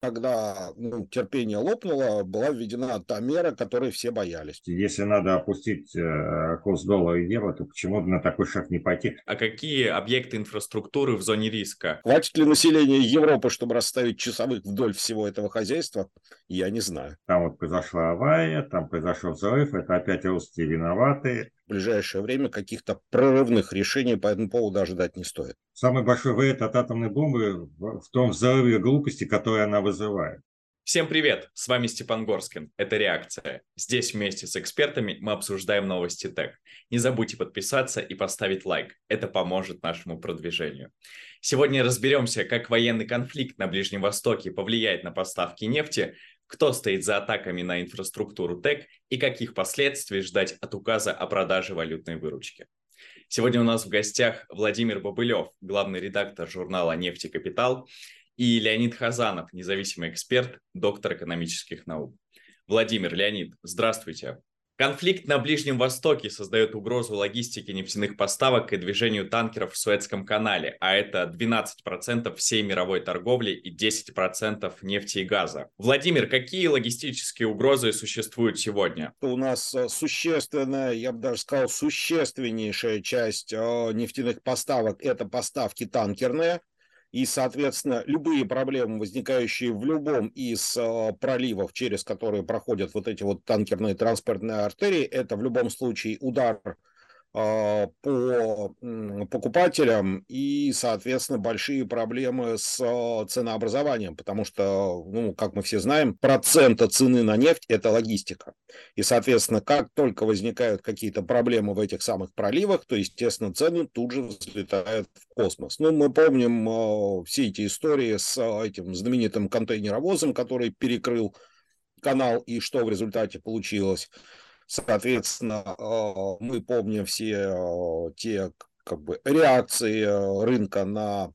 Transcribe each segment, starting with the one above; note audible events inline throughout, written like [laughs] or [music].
когда ну, терпение лопнуло, была введена та мера, которой все боялись. Если надо опустить э, курс доллара и евро, то почему на такой шаг не пойти? А какие объекты инфраструктуры в зоне риска? Хватит ли населения Европы, чтобы расставить часовых вдоль всего этого хозяйства, я не знаю. Там вот произошла авария, там произошел взрыв, это опять русские виноваты ближайшее время каких-то прорывных решений по этому поводу ожидать не стоит. Самый большой вред от атомной бомбы в том взрыве глупости, которую она вызывает. Всем привет! С вами Степан Горскин. Это «Реакция». Здесь вместе с экспертами мы обсуждаем новости ТЭК. Не забудьте подписаться и поставить лайк. Это поможет нашему продвижению. Сегодня разберемся, как военный конфликт на Ближнем Востоке повлияет на поставки нефти, кто стоит за атаками на инфраструктуру ТЭК и каких последствий ждать от указа о продаже валютной выручки. Сегодня у нас в гостях Владимир Бобылев, главный редактор журнала «Нефть и капитал», и Леонид Хазанов, независимый эксперт, доктор экономических наук. Владимир, Леонид, здравствуйте. Конфликт на Ближнем Востоке создает угрозу логистике нефтяных поставок и движению танкеров в Суэцком канале, а это 12% всей мировой торговли и 10% нефти и газа. Владимир, какие логистические угрозы существуют сегодня? У нас э, существенная, я бы даже сказал, существеннейшая часть э, нефтяных поставок – это поставки танкерные, и, соответственно, любые проблемы, возникающие в любом из э, проливов, через которые проходят вот эти вот танкерные транспортные артерии, это в любом случае удар по покупателям и, соответственно, большие проблемы с а, ценообразованием, потому что, ну, как мы все знаем, процента цены на нефть – это логистика. И, соответственно, как только возникают какие-то проблемы в этих самых проливах, то, естественно, цены тут же взлетают в космос. Ну, мы помним э, все эти истории с этим знаменитым контейнеровозом, который перекрыл канал, и что в результате получилось. Соответственно, а, мы помним все а, те как бы, реакции а, рынка на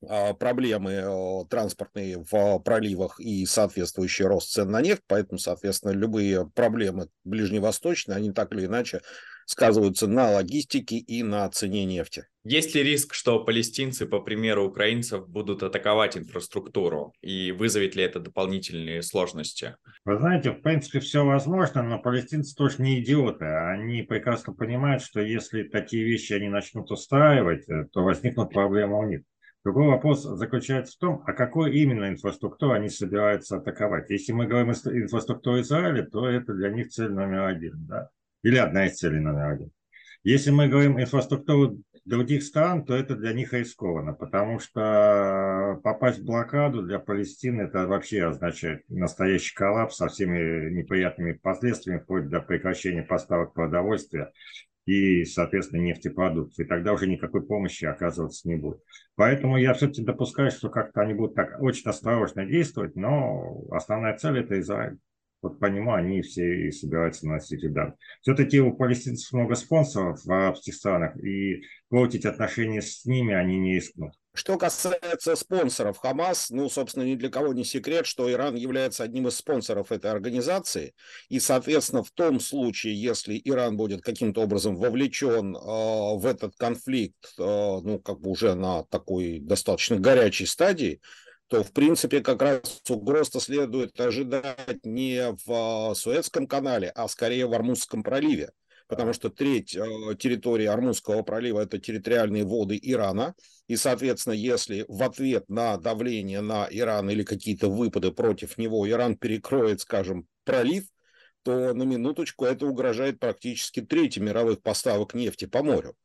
проблемы транспортные в проливах и соответствующий рост цен на нефть, поэтому, соответственно, любые проблемы ближневосточные, они так или иначе сказываются на логистике и на цене нефти. Есть ли риск, что палестинцы, по примеру украинцев, будут атаковать инфраструктуру? И вызовет ли это дополнительные сложности? Вы знаете, в принципе, все возможно, но палестинцы тоже не идиоты. Они прекрасно понимают, что если такие вещи они начнут устраивать, э, то возникнут проблемы у них. Другой вопрос заключается в том, а какой именно инфраструктуру они собираются атаковать. Если мы говорим о инфраструктуре Израиля, то это для них цель номер один. Да? Или одна из целей номер один. Если мы говорим инфраструктуру других стран, то это для них рискованно, потому что попасть в блокаду для Палестины это вообще означает настоящий коллапс со всеми неприятными последствиями, вплоть до прекращения поставок продовольствия и, соответственно, нефтепродуктов. И тогда уже никакой помощи оказываться не будет. Поэтому я все-таки допускаю, что как-то они будут так очень осторожно действовать, но основная цель – это Израиль. Вот по нему они все и собираются наносить удар. Все-таки у палестинцев много спонсоров в арабских странах, и портить отношения с ними они не рискнут. Что касается спонсоров Хамас, ну, собственно, ни для кого не секрет, что Иран является одним из спонсоров этой организации. И, соответственно, в том случае, если Иран будет каким-то образом вовлечен э, в этот конфликт, э, ну, как бы уже на такой достаточно горячей стадии, то, в принципе, как раз угроз-то следует ожидать не в а, Суэцком канале, а скорее в Армузском проливе. Потому что треть а, территории Армузского пролива – это территориальные воды Ирана. И, соответственно, если в ответ на давление на Иран или какие-то выпады против него Иран перекроет, скажем, пролив, то на минуточку это угрожает практически трети мировых поставок нефти по морю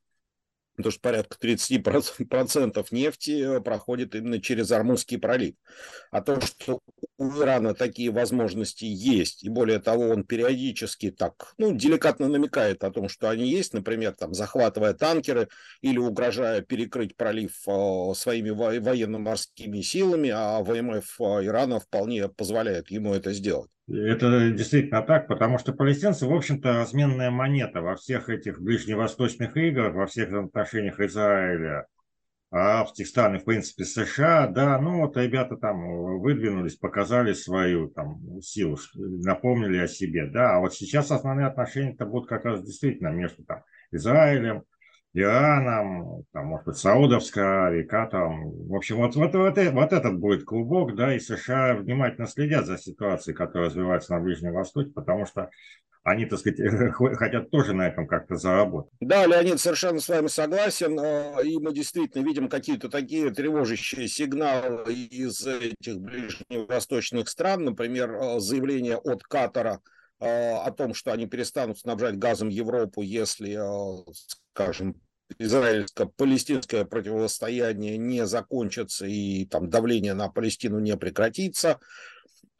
потому что порядка 30% нефти э, проходит именно через Армузский пролив. А то, что у Ирана такие возможности есть, и более того, он периодически так, ну, деликатно намекает о том, что они есть, например, там, захватывая танкеры или угрожая перекрыть пролив э, своими военно-морскими силами, а ВМФ э, Ирана вполне позволяет ему это сделать. Это действительно так, потому что палестинцы, в общем-то, разменная монета во всех этих ближневосточных играх, во всех отношениях Израиля, стран и, в принципе, США, да, ну вот ребята там выдвинулись, показали свою там силу, напомнили о себе, да, а вот сейчас основные отношения-то будут как раз действительно между там Израилем, Ираном, там, может быть, Саудовской Аравией, Катаром. В общем, вот, вот, вот, вот этот будет клубок, да, и США внимательно следят за ситуацией, которая развивается на Ближнем Востоке, потому что они, так сказать, [laughs] хотят тоже на этом как-то заработать. Да, Леонид, совершенно с вами согласен. Э, и мы действительно видим какие-то такие тревожащие сигналы из этих ближневосточных стран. Например, э, заявление от Катара э, о том, что они перестанут снабжать газом Европу, если, скажем, израильско-палестинское противостояние не закончится и там давление на Палестину не прекратится.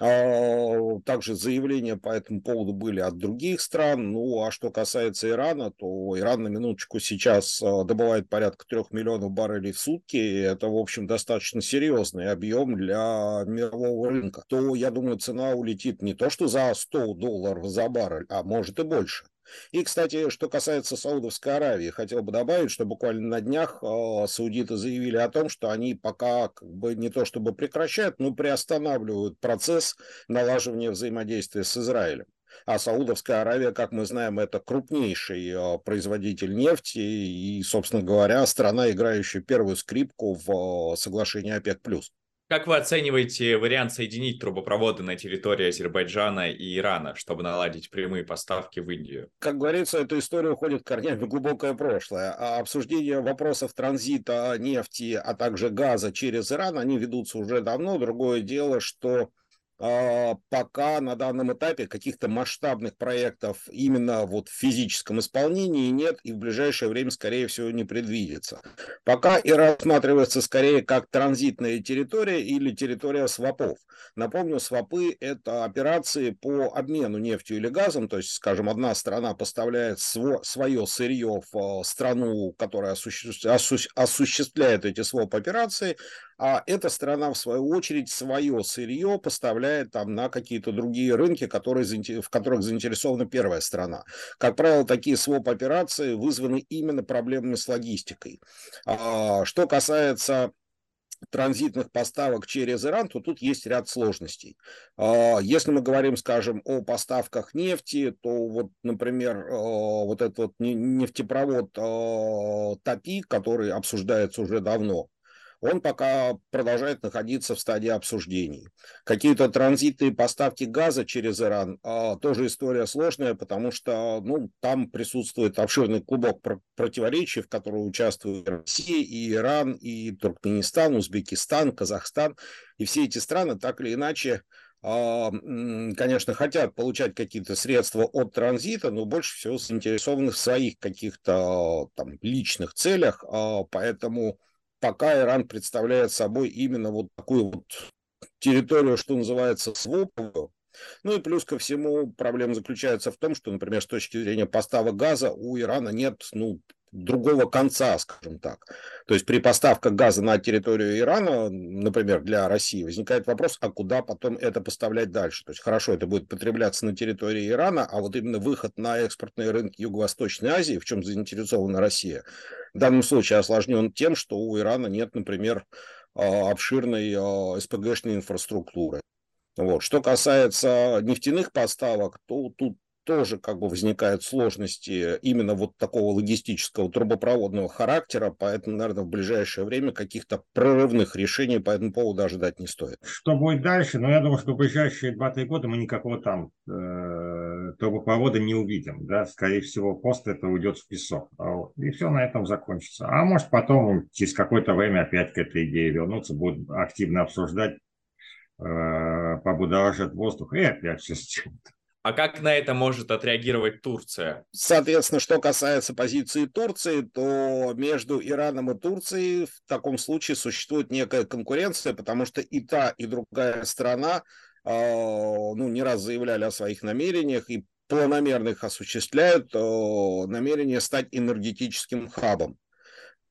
А, также заявления по этому поводу были от других стран. Ну, а что касается Ирана, то Иран на минуточку сейчас а, добывает порядка трех миллионов баррелей в сутки. Это, в общем, достаточно серьезный объем для мирового рынка. То, я думаю, цена улетит не то, что за 100 долларов за баррель, а может и больше. И, кстати, что касается Саудовской Аравии, хотел бы добавить, что буквально на днях э, саудиты заявили о том, что они пока как бы не то чтобы прекращают, но приостанавливают процесс налаживания взаимодействия с Израилем. А Саудовская Аравия, как мы знаем, это крупнейший э, производитель нефти и, собственно говоря, страна, играющая первую скрипку в э, соглашении ОПЕК+. Как вы оцениваете вариант соединить трубопроводы на территории Азербайджана и Ирана, чтобы наладить прямые поставки в Индию? Как говорится, эта история уходит корнями в глубокое прошлое. А обсуждение вопросов транзита нефти, а также газа через Иран, они ведутся уже давно. Другое дело, что пока на данном этапе каких-то масштабных проектов именно вот в физическом исполнении нет и в ближайшее время, скорее всего, не предвидится. Пока и рассматривается скорее как транзитная территория или территория свопов. Напомню, свопы – это операции по обмену нефтью или газом, то есть, скажем, одна страна поставляет свое сырье в э, страну, которая осуществляет эти своп-операции, а эта страна, в свою очередь, свое сырье поставляет там на какие-то другие рынки, которые, в которых заинтересована первая страна. Как правило, такие своп-операции вызваны именно проблемами с логистикой. А, что касается транзитных поставок через Иран, то тут есть ряд сложностей. А, если мы говорим, скажем, о поставках нефти, то вот, например, а, вот этот вот нефтепровод ТАПИ, который обсуждается уже давно, он пока продолжает находиться в стадии обсуждений. Какие-то транзитные поставки газа через Иран а, тоже история сложная, потому что ну, там присутствует обширный клубок противоречий, в котором участвуют Россия, и Иран, и Туркменистан, Узбекистан, Казахстан. И все эти страны так или иначе а, конечно, хотят получать какие-то средства от транзита, но больше всего заинтересованы в своих каких-то там личных целях, а, поэтому пока Иран представляет собой именно вот такую вот территорию, что называется, своповую. Ну и плюс ко всему проблема заключается в том, что, например, с точки зрения поставок газа у Ирана нет ну, другого конца, скажем так. То есть при поставках газа на территорию Ирана, например, для России, возникает вопрос, а куда потом это поставлять дальше? То есть хорошо, это будет потребляться на территории Ирана, а вот именно выход на экспортные рынки Юго-Восточной Азии, в чем заинтересована Россия, в данном случае осложнен тем, что у Ирана нет, например, а, обширной а, СПГшной инфраструктуры. Вот. Что касается нефтяных поставок, то тут тоже как бы возникают сложности именно вот такого логистического трубопроводного характера, поэтому, наверное, в ближайшее время каких-то прорывных решений по этому поводу ожидать не стоит. Что будет дальше? Ну, я думаю, что в ближайшие 2-3 года мы никакого там э, трубопровода не увидим, да, скорее всего, просто это уйдет в песок, а и все на этом закончится. А может потом через какое-то время опять к этой идее вернуться, будут активно обсуждать, э, побудоражат воздух, и опять все а как на это может отреагировать Турция? Соответственно, что касается позиции Турции, то между Ираном и Турцией в таком случае существует некая конкуренция, потому что и та, и другая страна а, ну, не раз заявляли о своих намерениях и планомерно их осуществляют, намерение стать энергетическим хабом.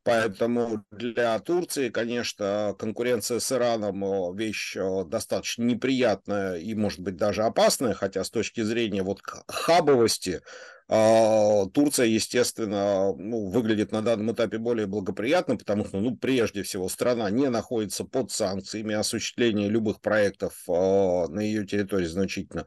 Поэтому для Турции, конечно, конкуренция с Ираном вещь достаточно неприятная и, может быть, даже опасная, хотя с точки зрения вот хабовости А, Турция, естественно, ну, выглядит на данном этапе более благоприятно, потому что, ну, прежде всего, страна не находится под санкциями, осуществление любых проектов а, на ее территории значительно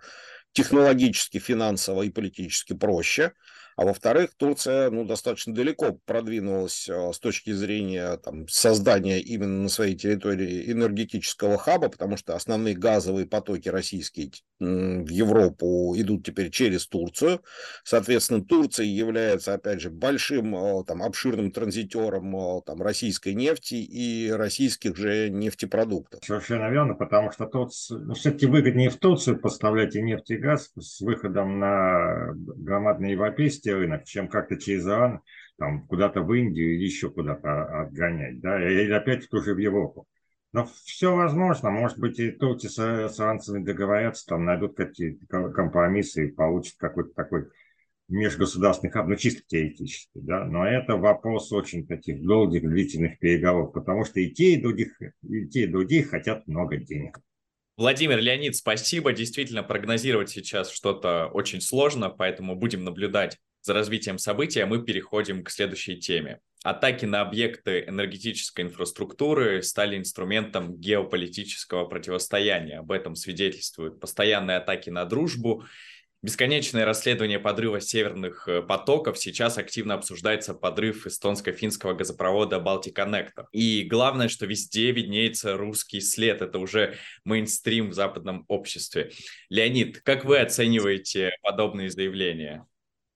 технологически, финансово и политически проще. А во-вторых, Турция ну, достаточно далеко продвинулась э, с точки зрения там, создания именно на своей территории энергетического хаба, потому что основные газовые потоки российские в Европу идут теперь через Турцию. Соответственно, Турция является, опять же, большим э, там, обширным транзитером э, там, российской нефти и российских же нефтепродуктов. Совершенно верно, потому что тут ну, все-таки выгоднее в Турцию поставлять и нефть, и газ с выходом на громадный европейский российский рынок, чем как-то через Иран там, куда-то в Индию или еще куда-то отгонять, да, или опять тоже в Европу. Но все возможно, может быть, и турки с, с иранцами договорятся, там найдут какие-то компромиссы и получат какой-то такой межгосударственный хаб, ну чисто теоретически, да, но это вопрос очень таких долгих, длительных переговоров, потому что и те, и других, и те, и другие хотят много денег. Владимир Леонид, спасибо. Действительно, прогнозировать сейчас что-то очень сложно, поэтому будем наблюдать за развитием событий, а мы переходим к следующей теме. Атаки на объекты энергетической инфраструктуры стали инструментом геополитического противостояния. Об этом свидетельствуют постоянные атаки на дружбу Бесконечное расследование подрыва северных э, потоков. Сейчас активно обсуждается подрыв эстонско-финского газопровода Connector. И главное, что везде виднеется русский след. Это уже мейнстрим в западном обществе. Леонид, как вы оцениваете подобные заявления?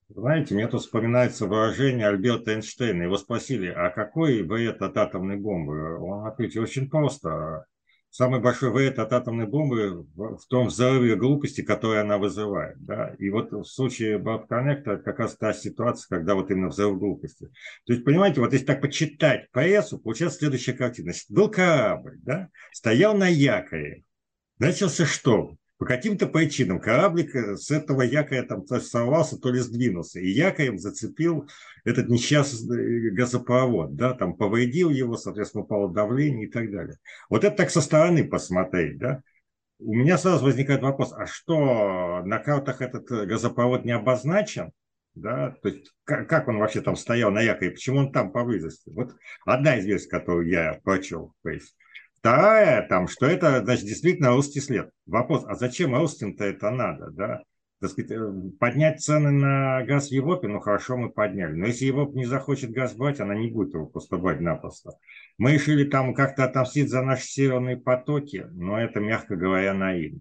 Знаете, мне тут вспоминается выражение Альберта Эйнштейна. Его спросили, а какой вред от атомной бомбы? Он ответил очень просто самый большой вред от атомной бомбы в том взрыве глупости, который она вызывает. Да? И вот в случае Бабконнекта как раз та ситуация, когда вот именно взрыв глупости. То есть, понимаете, вот если так почитать прессу, получается следующая картина. Значит, был корабль, да? стоял на якоре, начался шторм. По каким-то причинам кораблик э, с этого якоря там то сорвался, то ли сдвинулся. И якорем зацепил этот несчастный э, газопровод, да, там повредил его, соответственно, упало давление и так далее. Вот это так со стороны посмотреть, да. У меня сразу возникает вопрос, а что, на картах этот э, газопровод не обозначен? Да, то есть как, как он вообще там стоял на якоре, почему он там поблизости? Вот одна из версий, которую я прочел в прессе. Вторая, там, что это, значит, действительно русский след. Вопрос, а зачем русским-то это надо, да? Так сказать, э, поднять цены на газ в Европе, ну хорошо, мы подняли. Но если Европа не захочет газ брать, она не будет его просто брать напросто. Мы решили там как-то отомстить за наши северные потоки, но это, мягко говоря, наивно.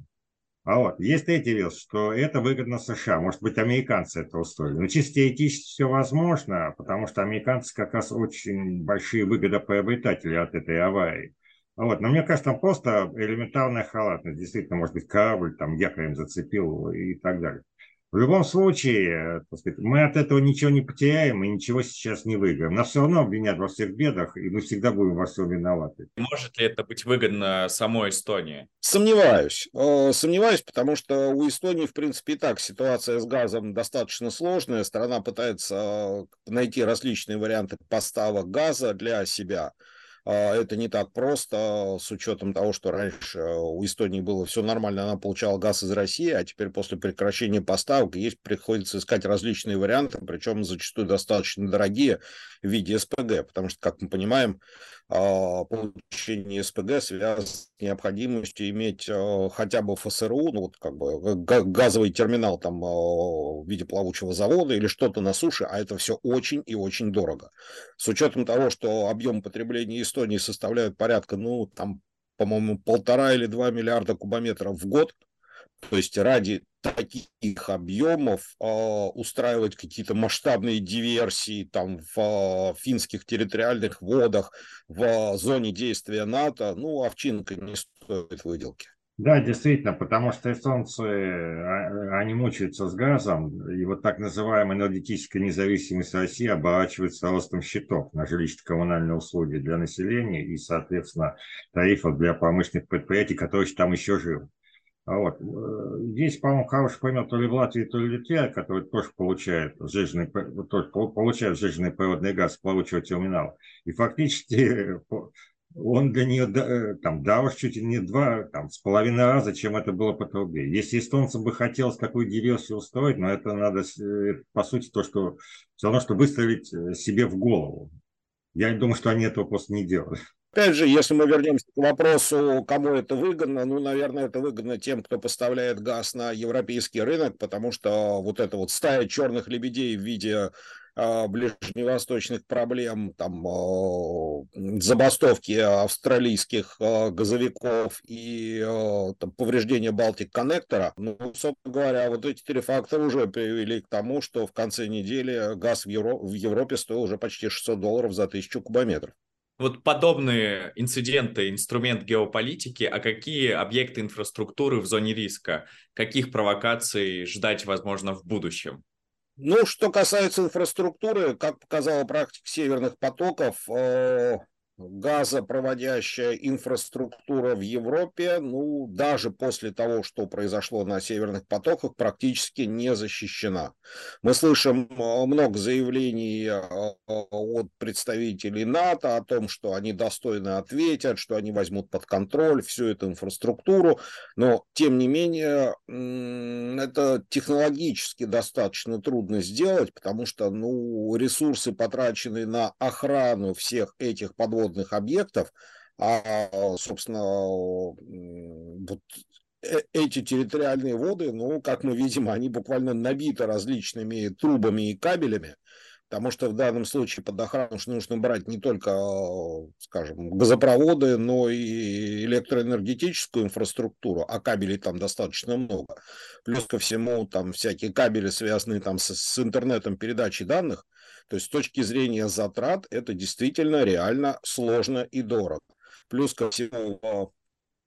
А вот, есть третья версия, что это выгодно США. Может быть, американцы это устроили. Но чисто теоретически все возможно, потому что американцы как раз очень большие выгодоприобретатели от этой аварии. Вот. Но мне кажется, там просто элементарная халатность. Действительно, может быть, корабль там якорем зацепил и так далее. В любом случае, так сказать, мы от этого ничего не потеряем и ничего сейчас не выиграем. Нас все равно обвинят во всех бедах, и мы всегда будем во всем виноваты. Может ли это быть выгодно самой Эстонии? Сомневаюсь. Э, сомневаюсь, потому что у Эстонии, в принципе, и так ситуация с газом достаточно сложная. Страна пытается найти различные варианты поставок газа для себя. А, это не так просто, с учетом того, что раньше у Эстонии было все нормально, она получала газ из России, а теперь после прекращения поставок есть, приходится искать различные варианты, причем зачастую достаточно дорогие в виде СПГ, потому что, как мы понимаем, а, получение СПГ связано с необходимостью иметь а, хотя бы ФСРУ, ну вот как бы газовый терминал там в виде плавучего завода или что-то на суше, а это все очень и очень дорого. С учетом того, что объем потребления Эстонии Эстонии составляют порядка, ну, там, по-моему, полтора или два миллиарда кубометров в год. То есть ради таких объемов э, устраивать какие-то масштабные диверсии там в э, финских территориальных водах, в э, зоне действия НАТО, ну, овчинка не стоит выделки. Да, действительно, потому что эстонцы, а, они мучаются с газом, и вот так называемая энергетическая независимость России оборачивается ростом счетов на жилищно-коммунальные услуги для населения и, соответственно, тарифов для промышленных предприятий, которые там еще живы. А вот. Э, здесь, по-моему, хороший пример то ли в Латвии, то ли в Литве, который тоже получает сжиженный, тоже получает сжиженный природный газ с плавучего терминала. И фактически [laughs] он для нее э, там дал чуть ли не два, там, с половиной раза, чем это было по трубе. Если эстонцам бы хотелось такую диверсию устроить, но это надо, э, по сути, то, что все равно, что выстрелить э, себе в голову. Я думаю, что они этого просто не делали. Опять же, если мы вернемся к вопросу, кому это выгодно, ну, наверное, это выгодно тем, кто поставляет газ на европейский рынок, потому что вот эта вот стая черных лебедей в виде ближневосточных проблем, там, а, забастовки австралийских а, газовиков и там, повреждения Балтик коннектора, ну, собственно говоря, вот эти три фактора уже привели к тому, что в конце недели газ в, Евро... в Европе стоил уже почти 600 долларов за тысячу кубометров. Вот подобные инциденты, инструмент геополитики, а какие объекты инфраструктуры в зоне риска, каких провокаций ждать, возможно, в будущем? Ну, что касается инфраструктуры, как показала практика северных потоков, э, газопроводящая инфраструктура в Европе, ну, даже после того, что произошло на северных потоках, практически не защищена. Мы слышим э, много заявлений э, от представителей НАТО о том, что они достойно ответят, что они возьмут под контроль всю эту инфраструктуру, но, тем не менее, это технологически достаточно трудно сделать, потому что, ну, ресурсы, потраченные на охрану всех этих подводных подводных объектов, а, собственно, вот э, эти территориальные воды, ну, как мы видим, они буквально набиты различными трубами и кабелями, потому что в данном случае под охрану нужно брать не только, скажем, газопроводы, но и электроэнергетическую инфраструктуру, а кабелей там достаточно много. Плюс ко всему там всякие кабели, связанные там с, с интернетом передачи данных – то есть с точки зрения затрат это действительно реально сложно и дорого. Плюс ко всему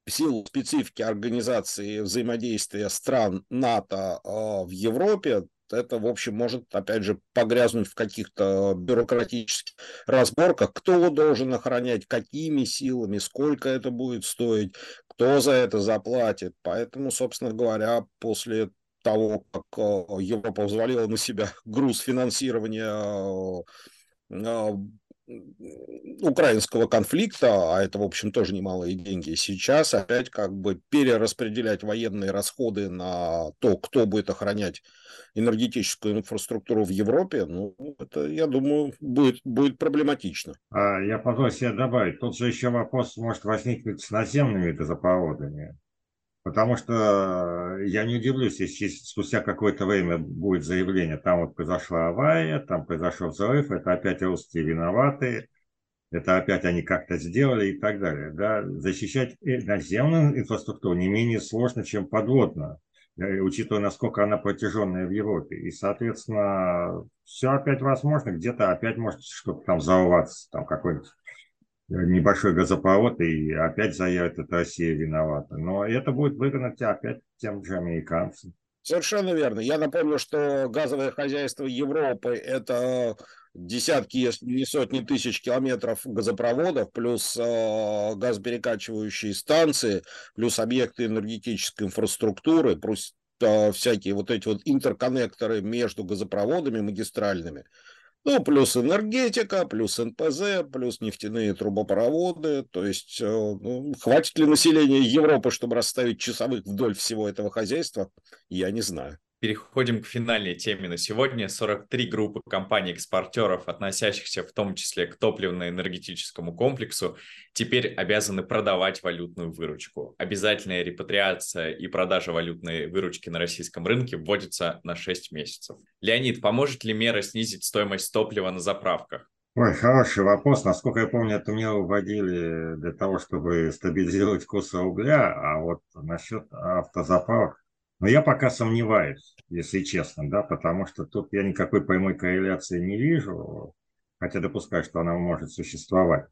в силу специфики организации взаимодействия стран НАТО а, в Европе, это, в общем, может, опять же, погрязнуть в каких-то бюрократических разборках, кто должен охранять, какими силами, сколько это будет стоить, кто за это заплатит. Поэтому, собственно говоря, после того, как э, Европа взвалила на себя груз финансирования э, украинского конфликта, а это, в общем, тоже немалые деньги, сейчас опять как бы перераспределять военные расходы на то, кто будет охранять энергетическую инфраструктуру в Европе, ну, это, я думаю, будет, будет проблематично. А я позволю себе добавить, тут же еще вопрос может возникнуть с наземными газопроводами. Потому что я не удивлюсь, если спустя какое-то время будет заявление, там вот произошла авария, там произошел взрыв, это опять русские виноваты, это опять они как-то сделали и так далее. Да? Защищать наземную инфраструктуру не менее сложно, чем подводную, учитывая, насколько она протяженная в Европе. И, соответственно, все опять возможно, где-то опять может что-то там взорваться, там какой-нибудь небольшой газопровод, и опять заявят, это Россия виновата. Но это будет выгодно опять тем же американцам. Совершенно верно. Я напомню, что газовое хозяйство Европы – это десятки, если не сотни тысяч километров газопроводов, плюс э, газоперекачивающие станции, плюс объекты энергетической инфраструктуры, плюс э, всякие вот эти вот интерконнекторы между газопроводами магистральными – ну, плюс энергетика, плюс НПЗ, плюс нефтяные трубопроводы. То есть, э, ну, хватит ли населения Европы, чтобы расставить часовых вдоль всего этого хозяйства, я не знаю. Переходим к финальной теме на сегодня. 43 группы компаний-экспортеров, относящихся в том числе к топливно-энергетическому комплексу, теперь обязаны продавать валютную выручку. Обязательная репатриация и продажа валютной выручки на российском рынке вводится на 6 месяцев. Леонид, поможет ли мера снизить стоимость топлива на заправках? Ой, хороший вопрос. Насколько я помню, эту меру вводили для того, чтобы стабилизировать курс рубля, а вот насчет автозаправок но я пока сомневаюсь, если честно, да, потому что тут я никакой прямой корреляции не вижу, хотя допускаю, что она может существовать.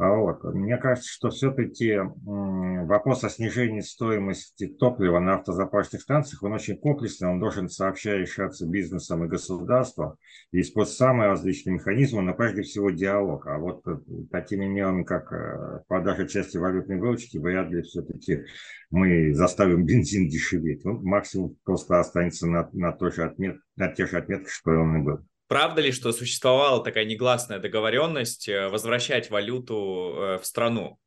А вот. Мне кажется, что все-таки вопрос о снижении стоимости топлива на автозаправочных станциях, он очень комплексный, он должен сообща решаться бизнесом и государством, и использовать самые различные механизмы, но прежде всего диалог. А вот э, такими мерами, как э, продажа части валютной выручки, вряд ли все-таки мы заставим бензин дешеветь. Он максимум просто останется на, на, той же отмет, на тех же отметках, что он и был. Правда ли, что существовала такая негласная договоренность э, возвращать валюту э, в страну?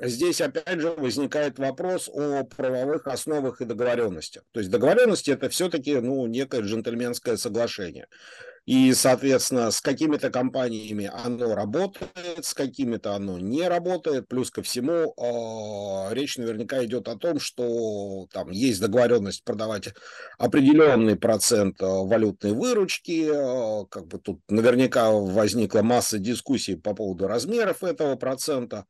Здесь опять же возникает вопрос о правовых основах и договоренностях. То есть договоренности это все-таки ну, некое джентльменское соглашение. И, соответственно, с какими-то компаниями оно работает, с какими-то оно не работает. Плюс ко всему, э, речь наверняка идет о том, что там есть договоренность продавать определенный процент валютной выручки. Э, как бы тут наверняка возникла масса дискуссий по поводу размеров этого процента.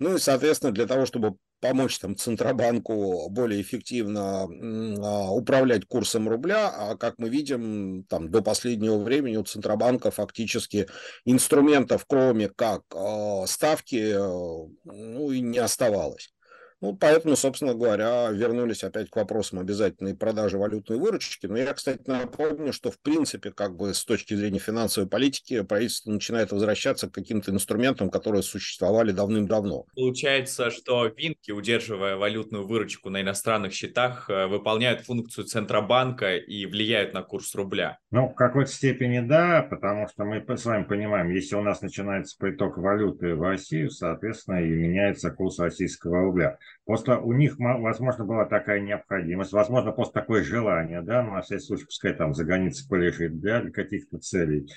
Ну и, соответственно, для того, чтобы помочь там Центробанку более эффективно а, управлять курсом рубля, а как мы видим, там до последнего времени у Центробанка фактически инструментов, кроме как а, ставки, э, ну и не оставалось. Ну, поэтому, собственно говоря, вернулись опять к вопросам обязательной продажи валютной выручки. Но я, кстати, напомню, что в принципе, как бы с точки зрения финансовой политики, правительство начинает возвращаться к каким-то инструментам, которые существовали давным-давно. Получается, что Винки, удерживая валютную выручку на иностранных счетах, э, выполняют функцию Центробанка и влияют на курс рубля. Ну, в какой-то степени да, потому что мы с вами понимаем, если у нас начинается приток валюты в Россию, соответственно, и меняется курс российского рубля. Просто у них, возможно, была такая необходимость, возможно, просто такое желание, да, ну, на всякий случай, пускай там загонится полежит, да, для каких-то целей.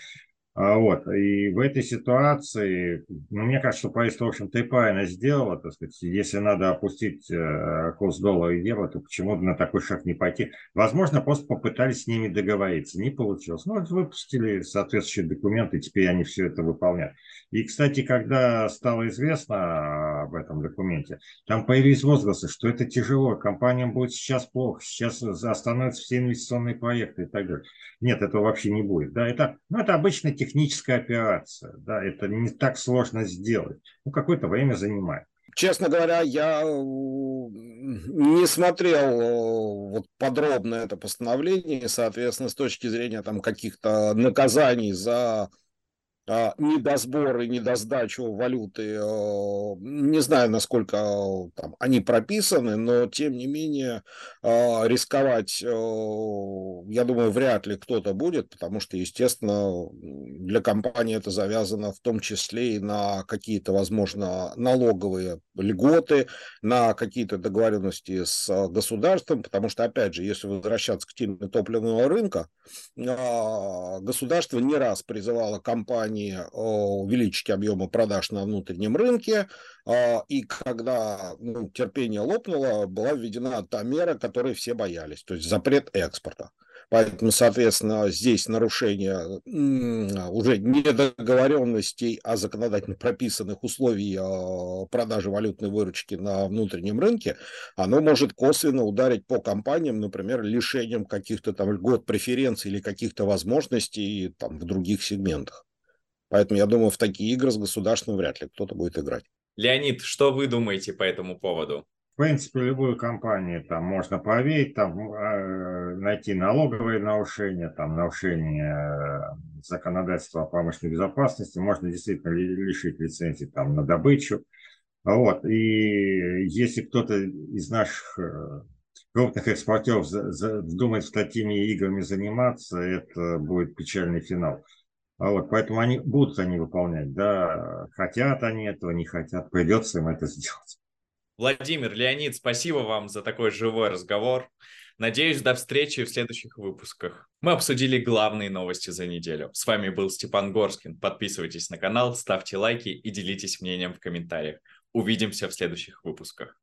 А, вот. И в этой ситуации, ну, мне кажется, что правительство, в общем-то, и правильно сделало, так сказать, если надо опустить э, курс доллара и евро, то почему на такой шаг не пойти? Возможно, просто попытались с ними договориться, не получилось. Ну, выпустили соответствующие документы, теперь они все это выполняют. И, кстати, когда стало известно об этом документе, там появились возгласы, что это тяжело, компаниям будет сейчас плохо, сейчас остановятся все инвестиционные проекты и так далее. Нет, этого вообще не будет. Да, это, ну, это обычный техническая операция. Да, это не так сложно сделать. Ну, какое-то время занимает. Честно говоря, я не смотрел вот подробно это постановление, соответственно, с точки зрения там каких-то наказаний за недосбор и недосдачу валюты, э, не знаю, насколько э, там, они прописаны, но тем не менее рисковать, я думаю, вряд ли кто-то будет, потому что, естественно, для компании это завязано в том числе и на какие-то, возможно, налоговые льготы, на какие-то договоренности с государством, потому что, опять же, если возвращаться к теме топливного рынка, государство не раз призывало компании компании увеличить объемы продаж на внутреннем рынке, а, и когда ну, терпение лопнуло, была введена та мера, которой все боялись, то есть запрет экспорта. Поэтому, соответственно, здесь нарушение уже не договоренностей, а законодательно прописанных условий а, продажи валютной выручки на внутреннем рынке, оно может косвенно ударить по компаниям, например, лишением каких-то там льгот, преференций или каких-то возможностей там, в других сегментах. Поэтому я думаю, в такие игры с государством вряд ли кто-то будет играть. Леонид, что вы думаете по этому поводу? В принципе, любую компанию там можно проверить, там э, найти налоговые нарушения, там нарушения э, законодательства о промышленной безопасности, можно действительно лишить лицензии там на добычу. Вот. И если кто-то из наших э, крупных экспортеров вздумает с такими играми заниматься, это будет печальный финал. А вот, поэтому они будут они выполнять, да, хотят они этого, не хотят, придется им это сделать. Владимир, Леонид, спасибо вам за такой живой разговор. Надеюсь, до встречи в следующих выпусках. Мы обсудили главные новости за неделю. С вами был Степан Горскин. Подписывайтесь на канал, ставьте лайки и делитесь мнением в комментариях. Увидимся в следующих выпусках.